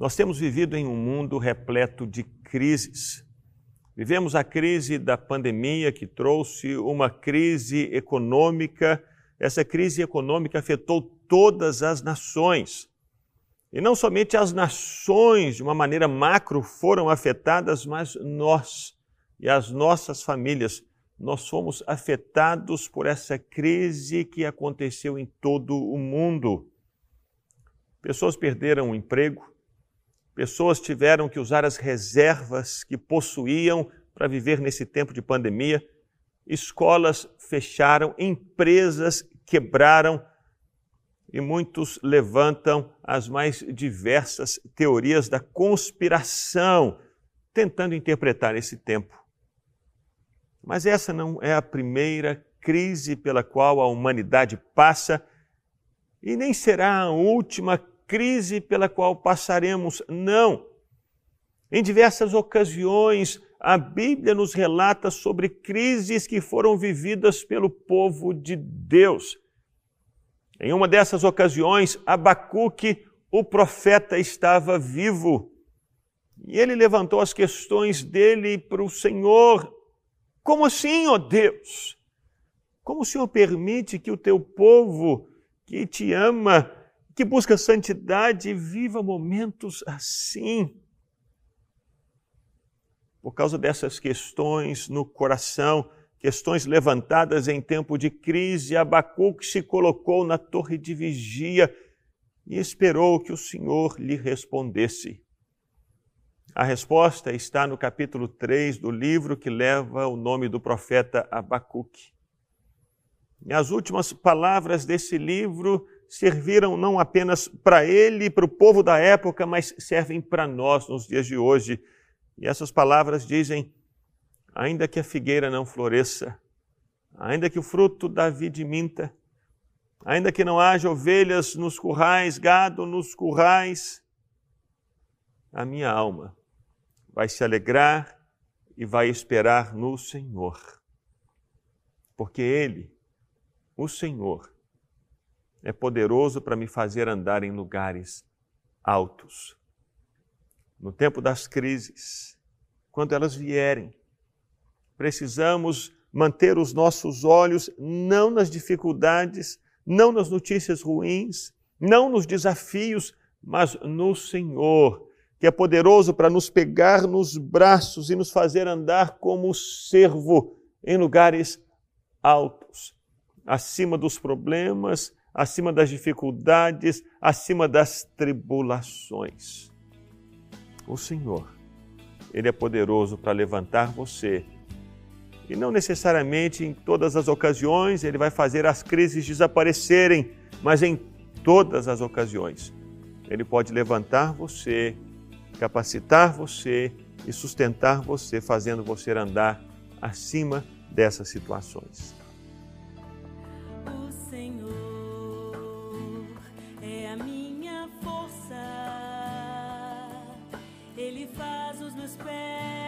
Nós temos vivido em um mundo repleto de crises. Vivemos a crise da pandemia que trouxe uma crise econômica. Essa crise econômica afetou todas as nações. E não somente as nações, de uma maneira macro, foram afetadas, mas nós e as nossas famílias, nós fomos afetados por essa crise que aconteceu em todo o mundo. Pessoas perderam o emprego, pessoas tiveram que usar as reservas que possuíam para viver nesse tempo de pandemia, escolas fecharam, empresas quebraram, e muitos levantam as mais diversas teorias da conspiração, tentando interpretar esse tempo. Mas essa não é a primeira crise pela qual a humanidade passa e nem será a última crise pela qual passaremos, não. Em diversas ocasiões, a Bíblia nos relata sobre crises que foram vividas pelo povo de Deus. Em uma dessas ocasiões, Abacuque, o profeta, estava vivo. E ele levantou as questões dele para o Senhor. Como assim, ó Deus? Como o Senhor permite que o teu povo, que te ama, que busca santidade, viva momentos assim? Por causa dessas questões no coração, questões levantadas em tempo de crise, Abacuque se colocou na torre de vigia e esperou que o Senhor lhe respondesse. A resposta está no capítulo 3 do livro que leva o nome do profeta Abacuque. E as últimas palavras desse livro serviram não apenas para ele e para o povo da época, mas servem para nós nos dias de hoje. E essas palavras dizem: ainda que a figueira não floresça, ainda que o fruto da vide minta, ainda que não haja ovelhas nos currais, gado nos currais, a minha alma vai se alegrar e vai esperar no Senhor. Porque Ele, o Senhor, é poderoso para me fazer andar em lugares altos. No tempo das crises, quando elas vierem, Precisamos manter os nossos olhos não nas dificuldades, não nas notícias ruins, não nos desafios, mas no Senhor, que é poderoso para nos pegar nos braços e nos fazer andar como servo em lugares altos, acima dos problemas, acima das dificuldades, acima das tribulações. O Senhor, Ele é poderoso para levantar você e não necessariamente em todas as ocasiões ele vai fazer as crises desaparecerem, mas em todas as ocasiões ele pode levantar você, capacitar você e sustentar você, fazendo você andar acima dessas situações. O Senhor Ele faz os meus pés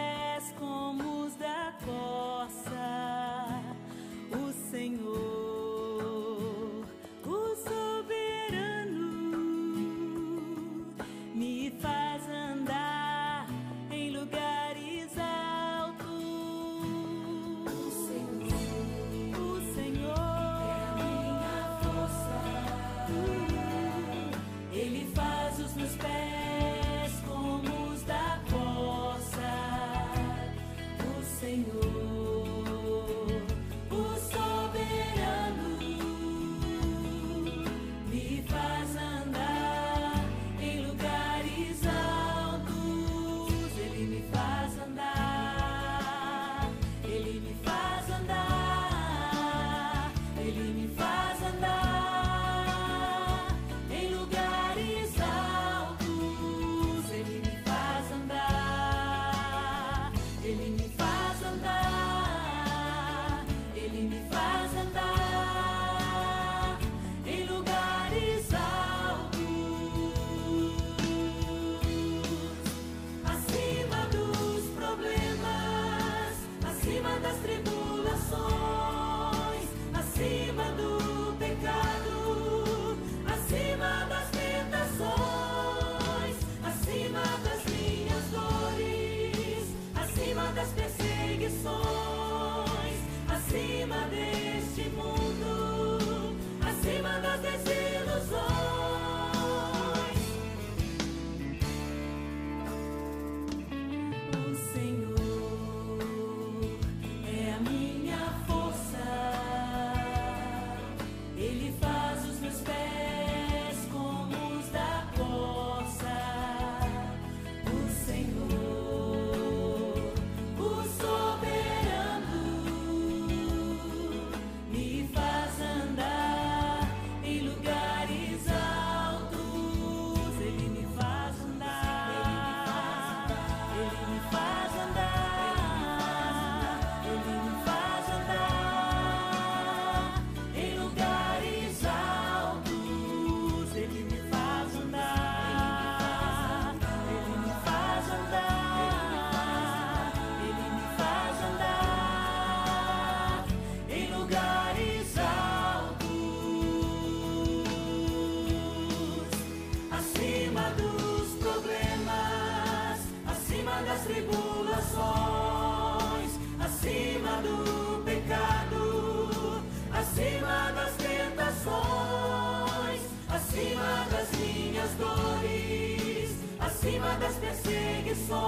minhas dores, acima das perseguições,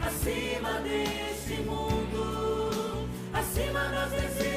acima deste mundo, acima das desilusões.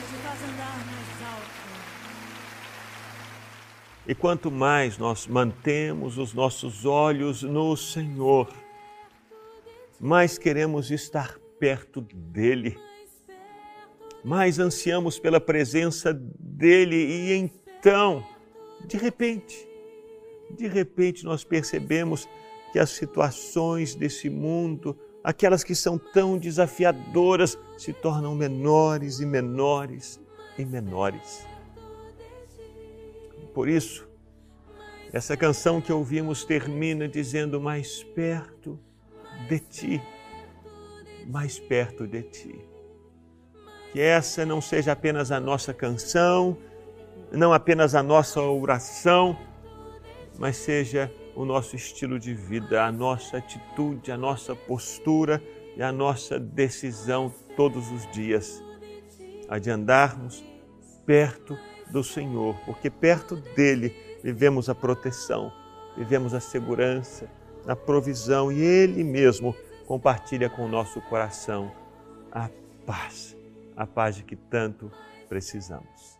Te faz andar mais alto. E quanto mais nós mantemos os nossos olhos no Senhor, mais queremos estar perto dEle, mais ansiamos pela presença dEle e então, de repente, de repente nós percebemos que as situações desse mundo, aquelas que são tão desafiadoras, se tornam menores e menores e menores. Por isso, essa canção que ouvimos termina dizendo: Mais perto de ti, mais perto de ti. Que essa não seja apenas a nossa canção, não apenas a nossa oração, mas seja o nosso estilo de vida, a nossa atitude, a nossa postura e a nossa decisão todos os dias, a de andarmos perto do Senhor, porque perto dele vivemos a proteção, vivemos a segurança, a provisão e ele mesmo compartilha com o nosso coração a paz, a paz de que tanto precisamos.